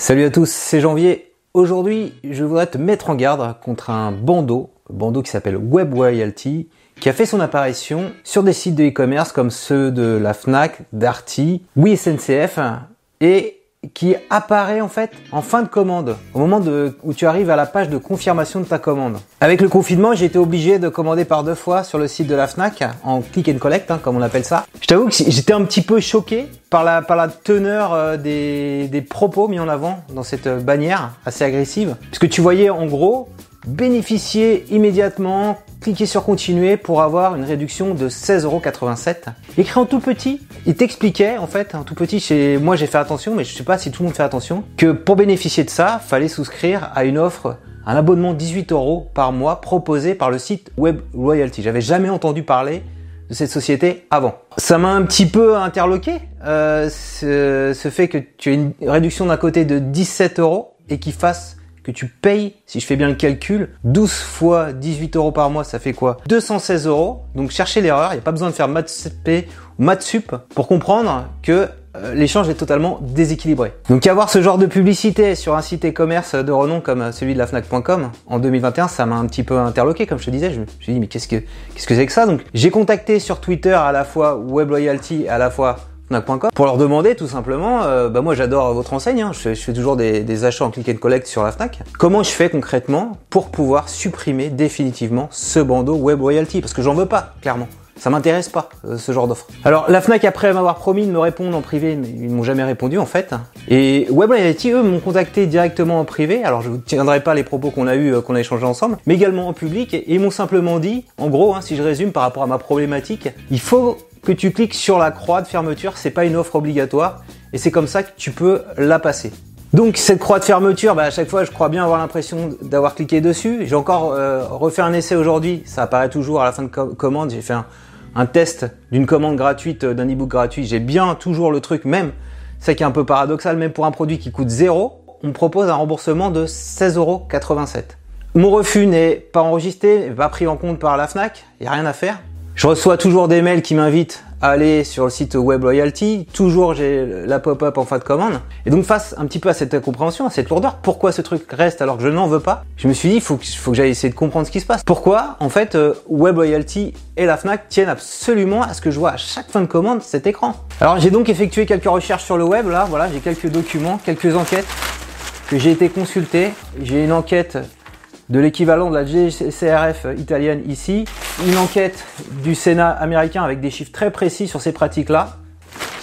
Salut à tous, c'est Janvier. Aujourd'hui, je voudrais te mettre en garde contre un bandeau, bandeau qui s'appelle Web Royalty, qui a fait son apparition sur des sites de e-commerce comme ceux de la Fnac, Darty, Oui SNCF et qui apparaît en fait en fin de commande, au moment de, où tu arrives à la page de confirmation de ta commande. Avec le confinement, j'ai été obligé de commander par deux fois sur le site de la Fnac, en click and collect, hein, comme on appelle ça. Je t'avoue que j'étais un petit peu choqué par la, par la teneur euh, des, des propos mis en avant dans cette bannière assez agressive. Parce que tu voyais en gros bénéficier immédiatement, cliquer sur continuer pour avoir une réduction de 16,87€. Écrit en tout petit, il t'expliquait en fait, en tout petit, chez moi j'ai fait attention, mais je sais pas si tout le monde fait attention, que pour bénéficier de ça, fallait souscrire à une offre, un abonnement 18 euros par mois proposé par le site Web Royalty. J'avais jamais entendu parler de cette société avant. Ça m'a un petit peu interloqué, euh, ce, ce fait que tu aies une réduction d'un côté de 17 euros et qu'il fasse que tu payes, si je fais bien le calcul, 12 fois 18 euros par mois, ça fait quoi? 216 euros. Donc cherchez l'erreur, il n'y a pas besoin de faire maths ou maths sup pour comprendre que euh, l'échange est totalement déséquilibré. Donc avoir ce genre de publicité sur un site e-commerce de renom comme celui de la Fnac.com en 2021, ça m'a un petit peu interloqué, comme je te disais. Je me suis dit mais qu'est-ce que qu'est-ce que c'est que ça? Donc j'ai contacté sur Twitter à la fois Web Loyalty, à la fois pour leur demander tout simplement, euh, bah moi j'adore votre enseigne, hein. je, fais, toujours des, achats en click and collect sur la Fnac. Comment je fais concrètement pour pouvoir supprimer définitivement ce bandeau Web Royalty? Parce que j'en veux pas, clairement. Ça m'intéresse pas, euh, ce genre d'offre. Alors, la Fnac, après m'avoir promis de me répondre en privé, mais ils m'ont jamais répondu, en fait. Et Web Royalty, eux, m'ont contacté directement en privé. Alors, je vous tiendrai pas les propos qu'on a eu, euh, qu'on a échangé ensemble, mais également en public. Et ils m'ont simplement dit, en gros, hein, si je résume par rapport à ma problématique, il faut que tu cliques sur la croix de fermeture, c'est pas une offre obligatoire et c'est comme ça que tu peux la passer. Donc cette croix de fermeture, bah, à chaque fois je crois bien avoir l'impression d'avoir cliqué dessus. J'ai encore euh, refait un essai aujourd'hui, ça apparaît toujours à la fin de commande. J'ai fait un, test d'une commande gratuite, euh, d'un ebook gratuit. J'ai bien toujours le truc même. C'est qui est un peu paradoxal, même pour un produit qui coûte 0, on me propose un remboursement de 16,87€. Mon refus n'est pas enregistré, pas pris en compte par la FNAC, il n'y a rien à faire. Je reçois toujours des mails qui m'invitent à aller sur le site Web Loyalty. Toujours j'ai la pop-up en fin de commande. Et donc face un petit peu à cette incompréhension, à cette lourdeur, pourquoi ce truc reste alors que je n'en veux pas? Je me suis dit, il faut, que j'aille essayer de comprendre ce qui se passe. Pourquoi en fait euh, Web Loyalty et la Fnac tiennent absolument à ce que je vois à chaque fin de commande cet écran? Alors j'ai donc effectué quelques recherches sur le web. Là, voilà, j'ai quelques documents, quelques enquêtes que j'ai été consulté. J'ai une enquête de l'équivalent de la GCRF italienne ici, une enquête du Sénat américain avec des chiffres très précis sur ces pratiques-là.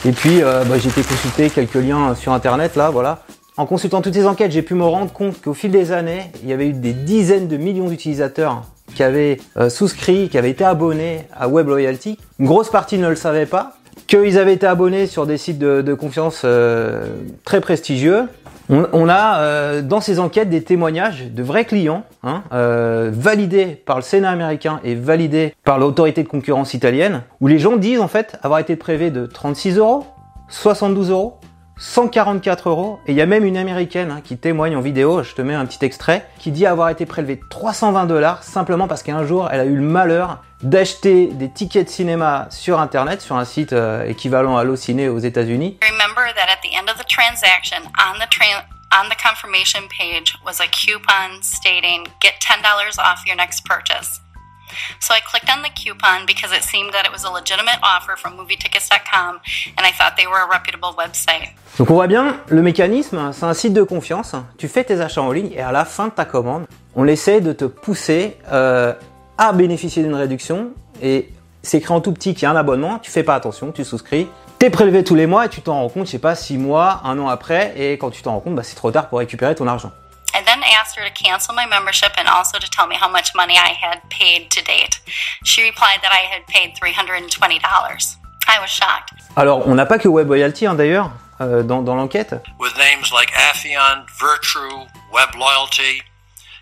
Et puis euh, bah, j'ai été consulter quelques liens sur internet là, voilà. En consultant toutes ces enquêtes, j'ai pu me rendre compte qu'au fil des années, il y avait eu des dizaines de millions d'utilisateurs qui avaient euh, souscrit, qui avaient été abonnés à Web Loyalty. Une grosse partie ne le savait pas, qu'ils avaient été abonnés sur des sites de, confiance euh, très prestigieux, on, a euh, dans ces enquêtes des témoignages de vrais clients, hein, euh, validés par le Sénat américain et validés par l'autorité de concurrence italienne, où les gens disent en fait avoir été prélevés de 36 euros, 72 euros, 144 euros. Et il y a même une américaine hein, qui témoigne en vidéo, je te mets un petit extrait, qui dit avoir été prélevée 320 dollars simplement parce qu'un jour elle a eu le malheur d'acheter des tickets de cinéma sur internet, sur un site euh, équivalent à l'Ociné aux États-Unis. On the confirmation page was a coupon stating get $10 off your next purchase. So I clicked on the coupon because it seemed that it was a legitimate offer from movietickets.com and I thought they were a reputable website. Donc on voit bien le mécanisme, c'est un site de confiance. Tu fais tes achats en ligne et à la fin de ta commande, on essaie de te pousser euh, à bénéficier d'une réduction et c'est écrit en tout petit qu'il y a un abonnement, tu fais pas attention, tu souscris, t'es prélevé tous les mois et tu t'en rends compte, je sais pas, six mois, un an après, et quand tu t'en rends compte, bah, c'est trop tard pour récupérer ton argent. I then asked her to cancel my membership and also to tell me how much money I had paid to date. She replied that I had paid $320. I was shocked. Alors, on n'a pas que Web Loyalty hein, d'ailleurs euh, dans, dans l'enquête. With names like Affion, Virtue, Web Loyalty,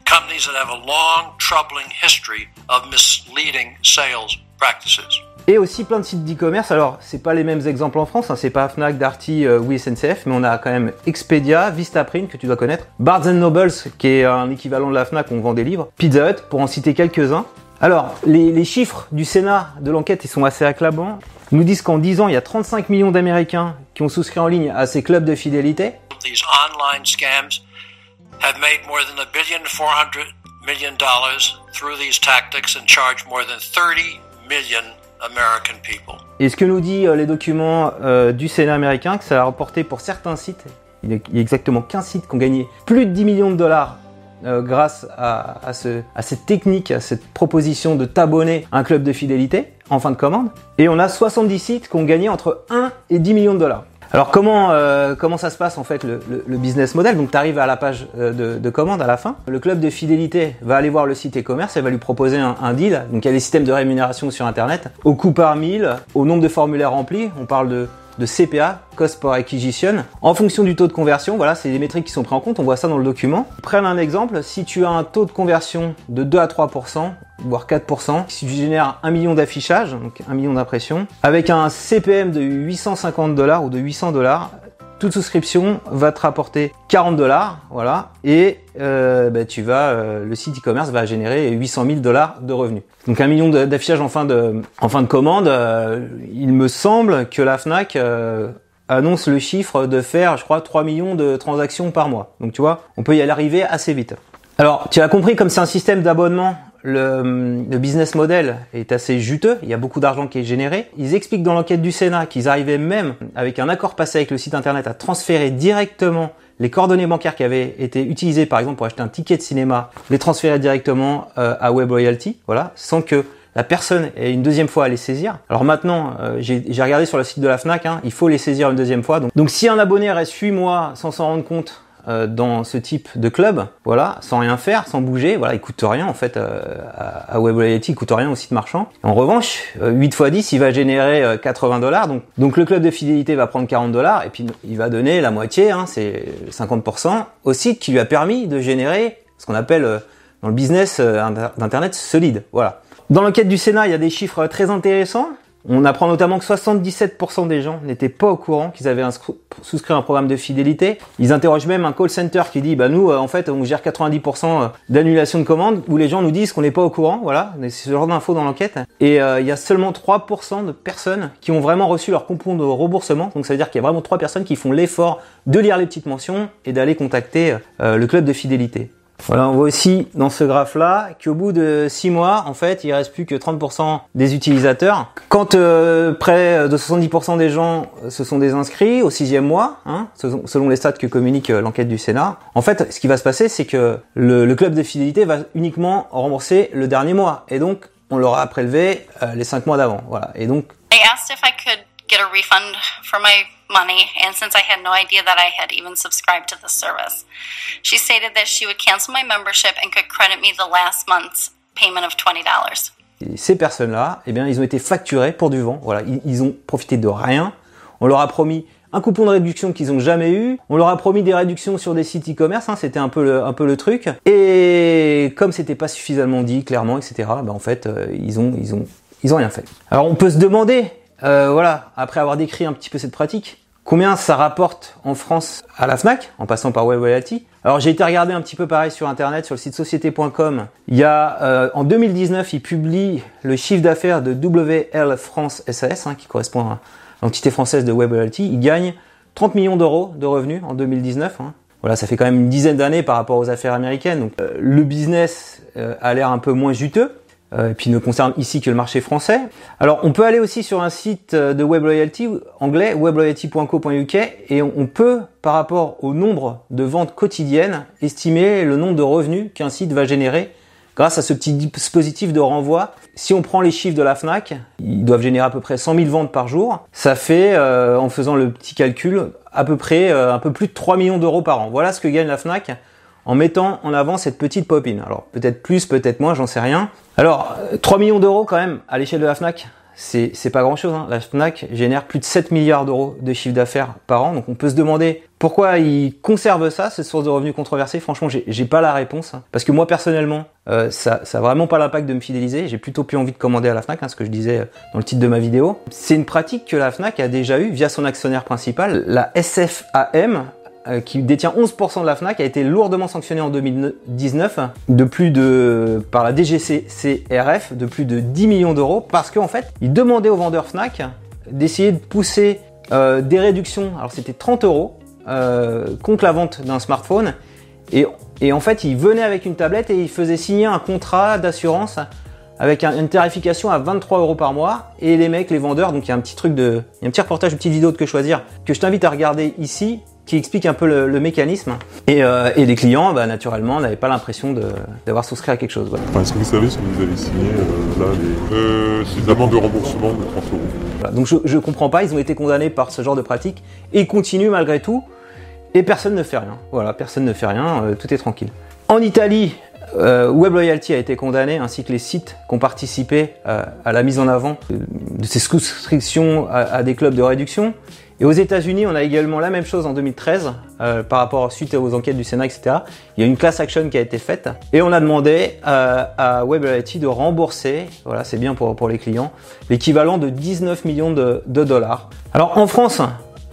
companies that have a long, troubling history of misleading sales practices. Et aussi plein de sites d'e-commerce. Alors, c'est pas les mêmes exemples en France, hein. c'est pas Fnac, Darty euh, ou SNCF, mais on a quand même Expedia, Vistaprint que tu dois connaître, Barnes Nobles qui est un équivalent de la Fnac, on vend des livres, Pizza Hut pour en citer quelques-uns. Alors, les, chiffres du Sénat de l'enquête, ils sont assez acclamants. Ils nous disent qu'en 10 ans, il y a 35 millions d'Américains qui ont souscrit en ligne à ces clubs de fidélité. scams million dollars through these tactics and charged more than 30 million American people. Et ce que nous dit euh, les documents euh, du Sénat américain, que ça a rapporté pour certains sites, il y a, exactement 15 sites qui ont gagné plus de 10 millions de dollars euh, grâce à, à cette technique, à cette proposition de t'abonner à un club de fidélité en fin de commande. Et on a 70 sites qui ont gagné entre 1 et 10 millions de dollars. Alors comment euh, comment ça se passe en fait le, business model? Donc tu arrives à la page euh, de, de, commande à la fin. Le club de fidélité va aller voir le site e-commerce et va lui proposer un, un, deal. Donc il y a des systèmes de rémunération sur internet au coût par mille, au nombre de formulaires remplis. On parle de de CPA, Cost per Acquisition, en fonction du taux de conversion. Voilà, c'est des métriques qui sont prises en compte. On voit ça dans le document. Prenons un exemple. Si tu as un taux de conversion de 2 à 3%, voire 4%, si tu génères 1 million d'affichages, donc 1 million d'impressions, avec un CPM de 850 dollars ou de 800 dollars, toute souscription va te rapporter 40 dollars, voilà, et euh, bah, tu vas, euh, le site e-commerce va générer 800 000 dollars de revenus. Donc un million d'affichages en fin de, en fin de commande. Euh, il me semble que la Fnac annonce le chiffre de faire, je crois, 3 millions de transactions par mois. Donc tu vois, on peut y aller arriver assez vite. Alors, tu as compris, comme c'est un système d'abonnement, le, le, business model est assez juteux, il y a beaucoup d'argent qui est généré. Ils expliquent dans l'enquête du Sénat qu'ils arrivaient même, avec un accord passé avec le site internet, à transférer directement les coordonnées bancaires qui avaient été utilisées par exemple pour acheter un ticket de cinéma, les transférer directement euh, à Web Royalty, voilà, sans que la personne ait une deuxième fois à les saisir. Alors maintenant, euh, j'ai regardé sur le site de la Fnac, hein, il faut les saisir une deuxième fois. Donc, donc si un abonné reste 8 mois sans s'en rendre compte, euh, dans ce type de club, voilà, sans rien faire, sans bouger, voilà, il coûte rien en fait euh, à, Reality, il coûte rien au site marchand. En revanche, 8 x 10, il va générer 80 dollars, donc, donc le club de fidélité va prendre 40 dollars et puis il va donner la moitié, hein, c'est 50%, au site qui lui a permis de générer ce qu'on appelle euh, dans le business d'internet solide, voilà. Dans l'enquête du Sénat, il y a des chiffres très intéressants. On apprend notamment que 77% des gens n'étaient pas au courant qu'ils avaient souscrit un programme de fidélité. Ils interrogent même un call center qui dit bah nous euh, en fait on gère 90% euh, d'annulation de commandes où les gens nous disent qu'on n'est pas au courant, voilà, c'est ce genre d'infos dans l'enquête. Et euh, il y a seulement 3% de personnes qui ont vraiment reçu leur coupon de remboursement. Donc ça veut dire qu'il y a vraiment 3 personnes qui font l'effort de lire les petites mentions et d'aller contacter le club de fidélité. Voilà, on voit aussi dans ce graphe-là qu'au bout de 6 mois, en fait, il reste plus que 30% des utilisateurs. Quand euh, près de 70% des gens se sont désinscrits au sixième mois, hein, selon les stats que communique euh, l'enquête du Sénat, en fait, ce qui va se passer, c'est que le, club de fidélité va uniquement rembourser le dernier mois, et donc on leur a prélevé euh, les 5 mois d'avant. Voilà, et donc. I asked if I could get a refund for my money, and since I had no idea that I had even subscribed to the service, she stated that she would cancel my membership and could credit me the last month's payment of $20. Et ces personnes-là, eh bien, ils ont été facturés pour du vent. Voilà, ils, ont profité de rien. On leur a promis un coupon de réduction qu'ils ont jamais eu. On leur a promis des réductions sur des sites e-commerce. Hein, c'était un peu le, un peu le truc. Et comme c'était pas suffisamment dit clairement, etc. Ben en fait, euh, ils ont, ils ont, ils ont rien fait. Alors on peut se demander euh, voilà, après avoir décrit un petit peu cette pratique, combien ça rapporte en France à la FNAC, en passant par Web Alors j'ai été regarder un petit peu pareil sur internet, sur le site société.com. Il y a, euh, en 2019, il publie le chiffre d'affaires de WL France SAS, hein, qui correspond à l'entité française de Web Royalty. Il gagne 30 millions d'euros de revenus en 2019. Hein. Voilà, ça fait quand même une dizaine d'années par rapport aux affaires américaines. Donc euh, le business euh, a l'air un peu moins juteux. Euh, et puis ne concerne ici que le marché français. Alors on peut aller aussi sur un site euh, de Web Loyalty anglais, webloyalty.co.uk, et on peut, par rapport au nombre de ventes quotidiennes, estimer le nombre de revenus qu'un site va générer grâce à ce petit dispositif de renvoi. Si on prend les chiffres de la FNAC, ils doivent générer à peu près 100 000 ventes par jour. Ça fait, euh, en faisant le petit calcul, à peu près un peu plus de 3 millions d'euros par an. Voilà ce que gagne la FNAC en mettant en avant cette petite pop-in. Alors peut-être plus, peut-être moins, j'en sais rien. Alors 3 millions d'euros quand même à l'échelle de la FNAC, c'est, pas grand chose. Hein. La FNAC génère plus de 7 milliards d'euros de chiffre d'affaires par an. Donc on peut se demander pourquoi ils conservent ça, cette source de revenus controversée. Franchement, j'ai, j'ai pas la réponse. Hein. Parce que moi personnellement, euh, ça, ça a vraiment pas l'impact de me fidéliser. J'ai plutôt plus envie de commander à la FNAC, hein, ce que je disais dans le titre de ma vidéo. C'est une pratique que la FNAC a déjà eue via son actionnaire principal, la SFAM, euh, qui détient 11% de la Fnac, a été lourdement sanctionné en 2019 de plus de par la DGCCRF de plus de 10 millions d'euros parce qu'en fait, il demandait aux vendeurs Fnac d'essayer de pousser euh, des réductions. Alors c'était 30 euros euh, contre la vente d'un smartphone. Et, et, en fait, il venait avec une tablette et il faisait signer un contrat d'assurance avec une tarification à 23 euros par mois. Et les mecs, les vendeurs, donc il y a un petit truc de, il y a un petit reportage, une petite vidéo de que choisir que je t'invite à regarder ici qui explique un peu le, mécanisme. Et, euh, et, les clients, bah, naturellement, n'avaient pas l'impression d'avoir souscrit à quelque chose. Est-ce que vous savez si vous avez signé euh, là les, euh, ces amendes de remboursement de 30 euros Donc je, ne comprends pas, ils ont été condamnés par ce genre de pratique et ils continuent malgré tout. Et personne ne fait rien. Voilà, personne ne fait rien, euh, tout est tranquille. En Italie, Web Loyalty a été condamné, ainsi que les sites qui ont participé à la mise en avant de ces souscriptions à des clubs de réduction. Et aux États-Unis, on a également la même chose en 2013 euh, par rapport suite aux enquêtes du Sénat, etc. Il y a une class action qui a été faite et on a demandé euh, à WebReality de rembourser, voilà, c'est bien pour pour les clients, l'équivalent de 19 millions de, de, dollars. Alors en France,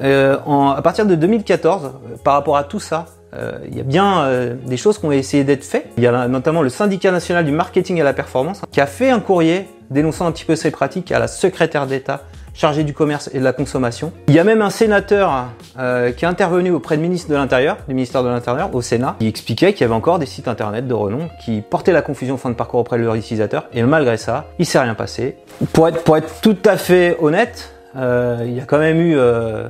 euh, en, à partir de 2014, par rapport à tout ça, euh, il y a bien euh, des choses qui ont essayé d'être faites. Il y a notamment le syndicat national du marketing et la performance qui a fait un courrier dénonçant un petit peu ces pratiques à la secrétaire d'État chargé du commerce et de la consommation. Il y a même un sénateur euh, qui est intervenu auprès du ministre de l'Intérieur, du ministère de l'Intérieur, au Sénat, qui expliquait qu'il y avait encore des sites internet de renom qui portaient la confusion fin de parcours auprès de leurs utilisateurs, et malgré ça, il s'est rien passé. Pour être, pour être tout à fait honnête, euh, il y a quand même eu euh,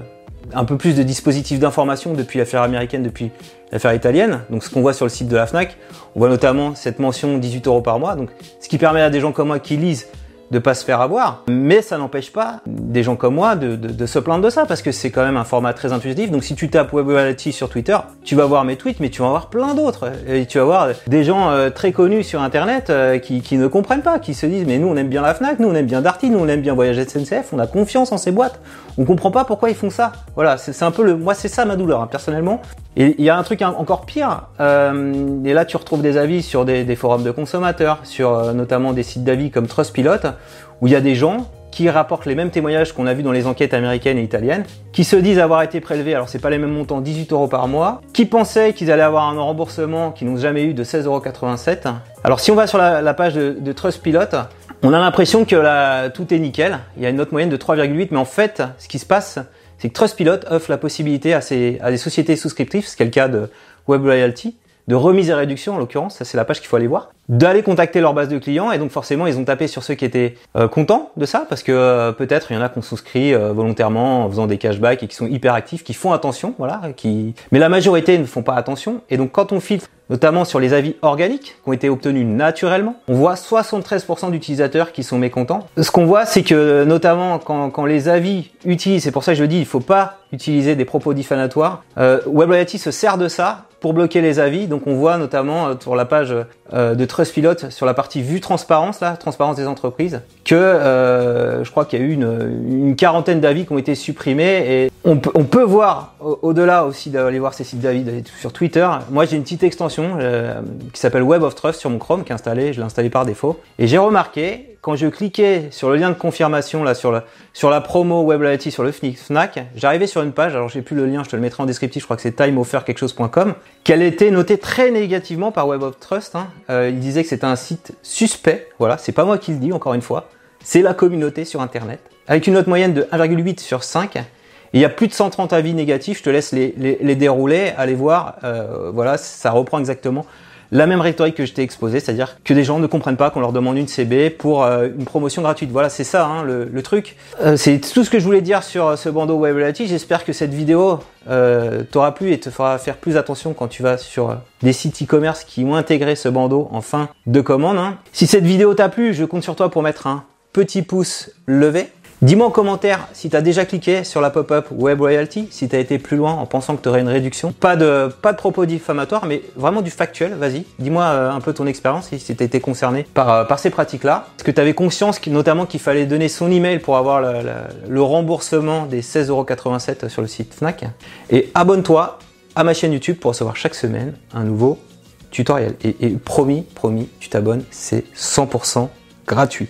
un peu plus de dispositifs d'information depuis l'affaire américaine, depuis l'affaire italienne. Donc ce qu'on voit sur le site de la FNAC, on voit notamment cette mention 18 euros par mois, donc ce qui permet à des gens comme moi qui lisent de pas se faire avoir. Mais ça n'empêche pas des gens comme moi de, de, de, se plaindre de ça parce que c'est quand même un format très intuitif. Donc si tu tapes WebReality sur Twitter, tu vas voir mes tweets, mais tu vas voir plein d'autres. Et tu vas voir des gens euh, très connus sur Internet euh, qui, qui, ne comprennent pas, qui se disent mais nous on aime bien la Fnac, nous on aime bien Darty, nous on aime bien Voyage SNCF, on a confiance en ces boîtes. On comprend pas pourquoi ils font ça. Voilà, c'est un peu le, moi c'est ça ma douleur hein, personnellement. Et il y a un truc encore pire. Euh, et là tu retrouves des avis sur des, des forums de consommateurs, sur euh, notamment des sites d'avis comme Trustpilot, où il y a des gens qui rapportent les mêmes témoignages qu'on a vu dans les enquêtes américaines et italiennes, qui se disent avoir été prélevés, alors c'est pas les mêmes montants, 18 euros par mois, qui pensaient qu'ils allaient avoir un remboursement qu'ils n'ont jamais eu de 16,87 euros. Alors si on va sur la, page de, de Trustpilot, on a l'impression que là, tout est nickel. Il y a une note moyenne de 3,8, mais en fait, ce qui se passe, c'est que Trustpilot offre la possibilité à, à des sociétés souscriptives, ce qui est le cas de Web Loyalty, de remise et réduction en l'occurrence, ça c'est la page qu'il faut aller voir, d'aller contacter leur base de clients et donc forcément ils ont tapé sur ceux qui étaient euh, contents de ça parce que euh, peut-être il y en a qui ont souscrit euh, volontairement en faisant des cashbacks et qui sont hyper actifs, qui font attention, voilà, qui mais la majorité ne font pas attention et donc quand on filtre notamment sur les avis organiques qui ont été obtenus naturellement, on voit 73% d'utilisateurs qui sont mécontents. Ce qu'on voit, c'est que notamment quand, quand, les avis utilisent, c'est pour ça que je dis, il faut pas utiliser des propos diffamatoires. Euh, WebLoyalty se sert de ça pour bloquer les avis. Donc on voit notamment euh, sur la page euh, de Trustpilot, sur la partie vue transparence, là, transparence des entreprises, que euh, je crois qu'il y a eu une, quarantaine d'avis qui ont été supprimés. Et on, peut, on peut voir, au-delà aussi d'aller voir ces sites d'avis sur Twitter, moi j'ai une petite extension qui s'appelle Web of Trust sur mon Chrome qui est installé, je l'ai installé par défaut. Et j'ai remarqué quand je cliquais sur le lien de confirmation là sur la sur la promo Web sur le Fnac, j'arrivais sur une page, alors j'ai plus le lien, je te le mettrai en descriptif, je crois que c'est timeoffer qu'elle était notée très négativement par Web of Trust. Hein. Euh, il disait que c'était un site suspect, voilà, c'est pas moi qui le dis encore une fois, c'est la communauté sur internet, avec une note moyenne de 1,8 sur 5. Il y a plus de 130 avis négatifs, je te laisse les, les, les dérouler, allez voir, euh, voilà, ça reprend exactement la même rhétorique que je t'ai exposée, c'est-à-dire que des gens ne comprennent pas qu'on leur demande une CB pour euh, une promotion gratuite. Voilà, c'est ça hein, le, truc. Euh, c'est tout ce que je voulais dire sur euh, ce bandeau Web Reality. J'espère que cette vidéo t'aura plu et te fera faire plus attention quand tu vas sur des sites e-commerce qui ont intégré ce bandeau en fin de commande. Hein. Si cette vidéo t'a plu, je compte sur toi pour mettre un petit pouce levé. Dis-moi en commentaire si tu as déjà cliqué sur la pop-up Web Royalty, si tu as été plus loin en pensant que tu aurais une réduction. Pas de, propos diffamatoires, mais vraiment du factuel, vas-y. Dis-moi euh, un peu ton expérience, si tu étais concerné par, euh, par ces pratiques-là. Est-ce que tu avais conscience notamment qu'il fallait donner son email pour avoir le, remboursement des 16,87€ sur le site Fnac? Et abonne-toi à ma chaîne YouTube pour recevoir chaque semaine un nouveau tutoriel. et promis, promis, tu t'abonnes, c'est 100% gratuit.